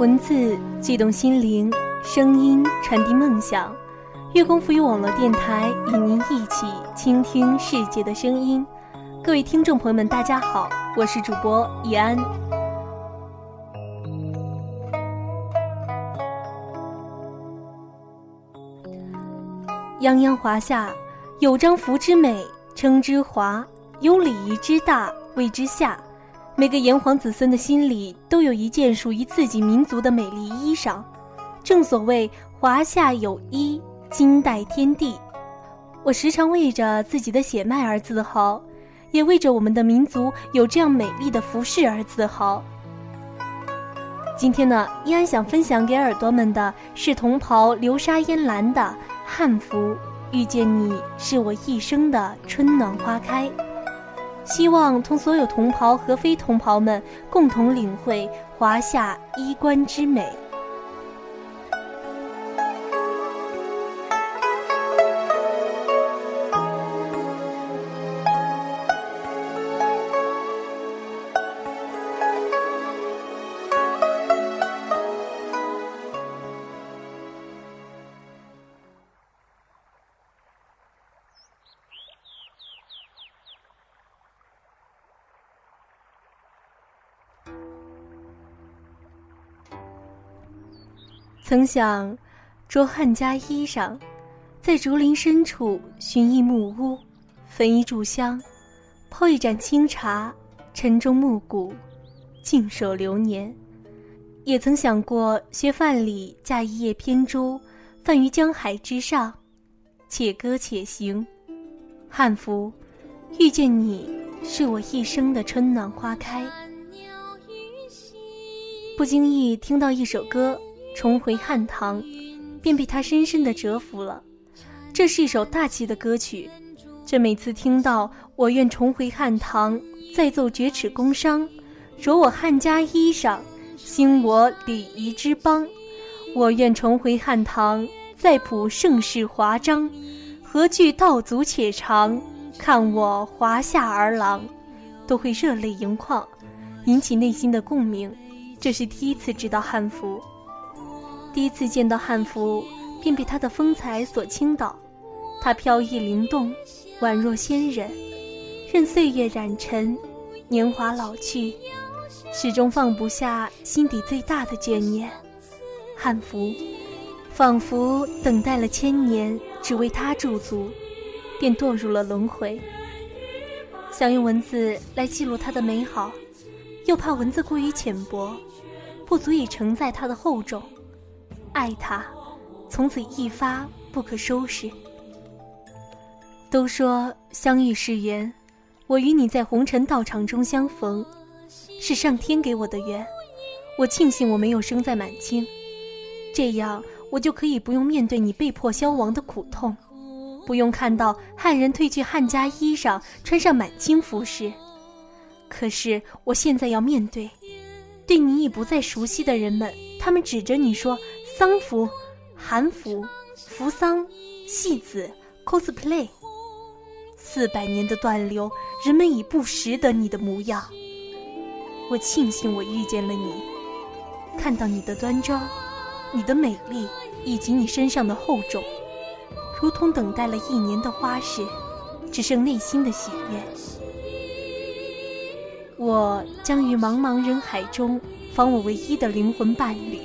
文字悸动心灵，声音传递梦想。月光浮语网络电台与您一起倾听世界的声音。各位听众朋友们，大家好，我是主播易安。泱泱华夏，有章符之美，称之华；有礼仪之大，谓之夏。每个炎黄子孙的心里都有一件属于自己民族的美丽衣裳，正所谓华夏有衣，金代天地。我时常为着自己的血脉而自豪，也为着我们的民族有这样美丽的服饰而自豪。今天呢，依然想分享给耳朵们的是同袍流沙烟蓝的汉服，遇见你是我一生的春暖花开。希望同所有同袍和非同袍们共同领会华夏衣冠之美。曾想着汉家衣裳，在竹林深处寻一木屋，焚一炷香，泡一盏清茶，晨钟暮鼓，静守流年。也曾想过学范蠡驾一叶扁舟，泛于江海之上，且歌且行。汉服，遇见你是我一生的春暖花开。不经意听到一首歌。重回汉唐，便被他深深的折服了。这是一首大气的歌曲，这每次听到“我愿重回汉唐，再奏绝齿宫商，着我汉家衣裳，兴我礼仪之邦。我愿重回汉唐，再谱盛世华章，何惧道阻且长？看我华夏儿郎，都会热泪盈眶，引起内心的共鸣。这是第一次知道汉服。第一次见到汉服，便被它的风采所倾倒。它飘逸灵动，宛若仙人，任岁月染尘，年华老去，始终放不下心底最大的眷念。汉服，仿佛等待了千年，只为它驻足，便堕入了轮回。想用文字来记录它的美好，又怕文字过于浅薄，不足以承载它的厚重。爱他，从此一发不可收拾。都说相遇是缘，我与你在红尘道场中相逢，是上天给我的缘。我庆幸我没有生在满清，这样我就可以不用面对你被迫消亡的苦痛，不用看到汉人褪去汉家衣裳，穿上满清服饰。可是我现在要面对，对你已不再熟悉的人们，他们指着你说。丧服、韩服、扶桑、戏子、cosplay，四百年的断流，人们已不识得你的模样。我庆幸我遇见了你，看到你的端庄、你的美丽以及你身上的厚重，如同等待了一年的花事，只剩内心的喜悦。我将于茫茫人海中，访我唯一的灵魂伴侣。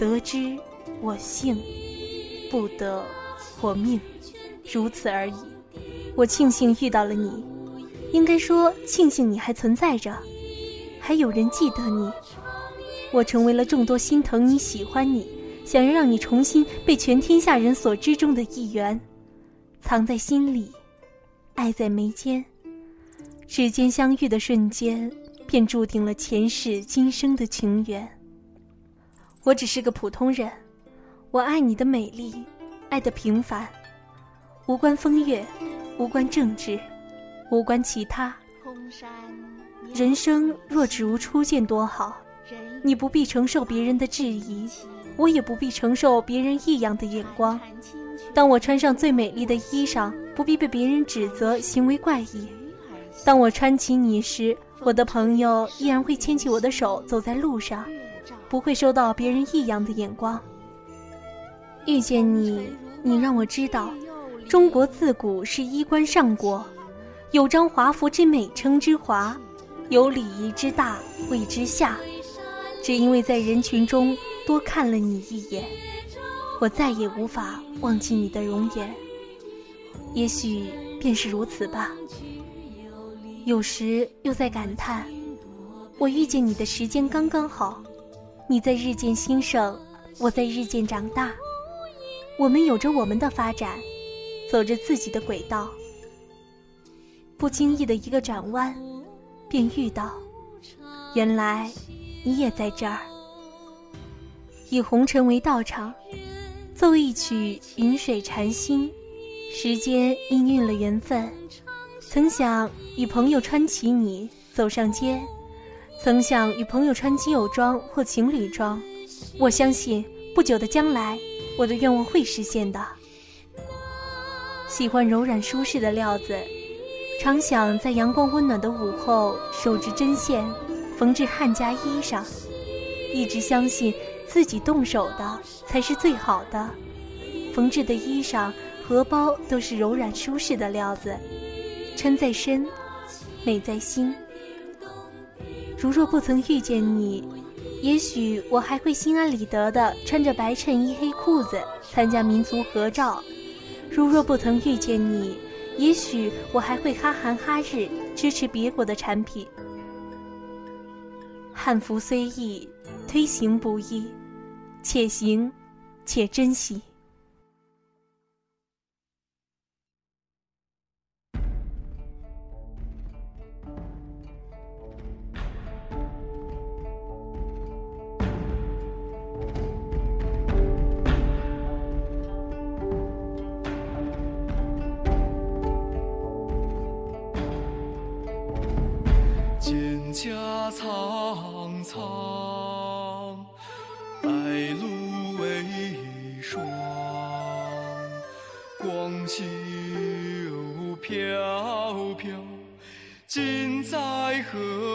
得之，我幸；不得，我命，如此而已。我庆幸遇到了你，应该说庆幸你还存在着，还有人记得你。我成为了众多心疼你、喜欢你、想要让你重新被全天下人所知中的一员，藏在心里，爱在眉间。指尖相遇的瞬间，便注定了前世今生的情缘。我只是个普通人，我爱你的美丽，爱的平凡，无关风月，无关政治，无关其他。人生若只如初见多好，你不必承受别人的质疑，我也不必承受别人异样的眼光。当我穿上最美丽的衣裳，不必被别人指责行为怪异。当我穿起你时，我的朋友依然会牵起我的手走在路上。不会受到别人异样的眼光。遇见你，你让我知道，中国自古是衣冠上国，有张华服之美称之华，有礼仪之大谓之下。只因为在人群中多看了你一眼，我再也无法忘记你的容颜。也许便是如此吧。有时又在感叹，我遇见你的时间刚刚好，你在日渐兴盛，我在日渐长大，我们有着我们的发展，走着自己的轨道。不经意的一个转弯，便遇到，原来你也在这儿。以红尘为道场，奏一曲云水禅心，时间氤氲了缘分。曾想与朋友穿起你走上街，曾想与朋友穿基友装或情侣装。我相信不久的将来，我的愿望会实现的。喜欢柔软舒适的料子，常想在阳光温暖的午后手执针线，缝制汉家衣裳。一直相信自己动手的才是最好的，缝制的衣裳、荷包都是柔软舒适的料子。穿在身，美在心。如若不曾遇见你，也许我还会心安理得的穿着白衬衣、黑裤子参加民族合照；如若不曾遇见你，也许我还会哈韩哈日支持别国的产品。汉服虽易，推行不易，且行且珍惜。在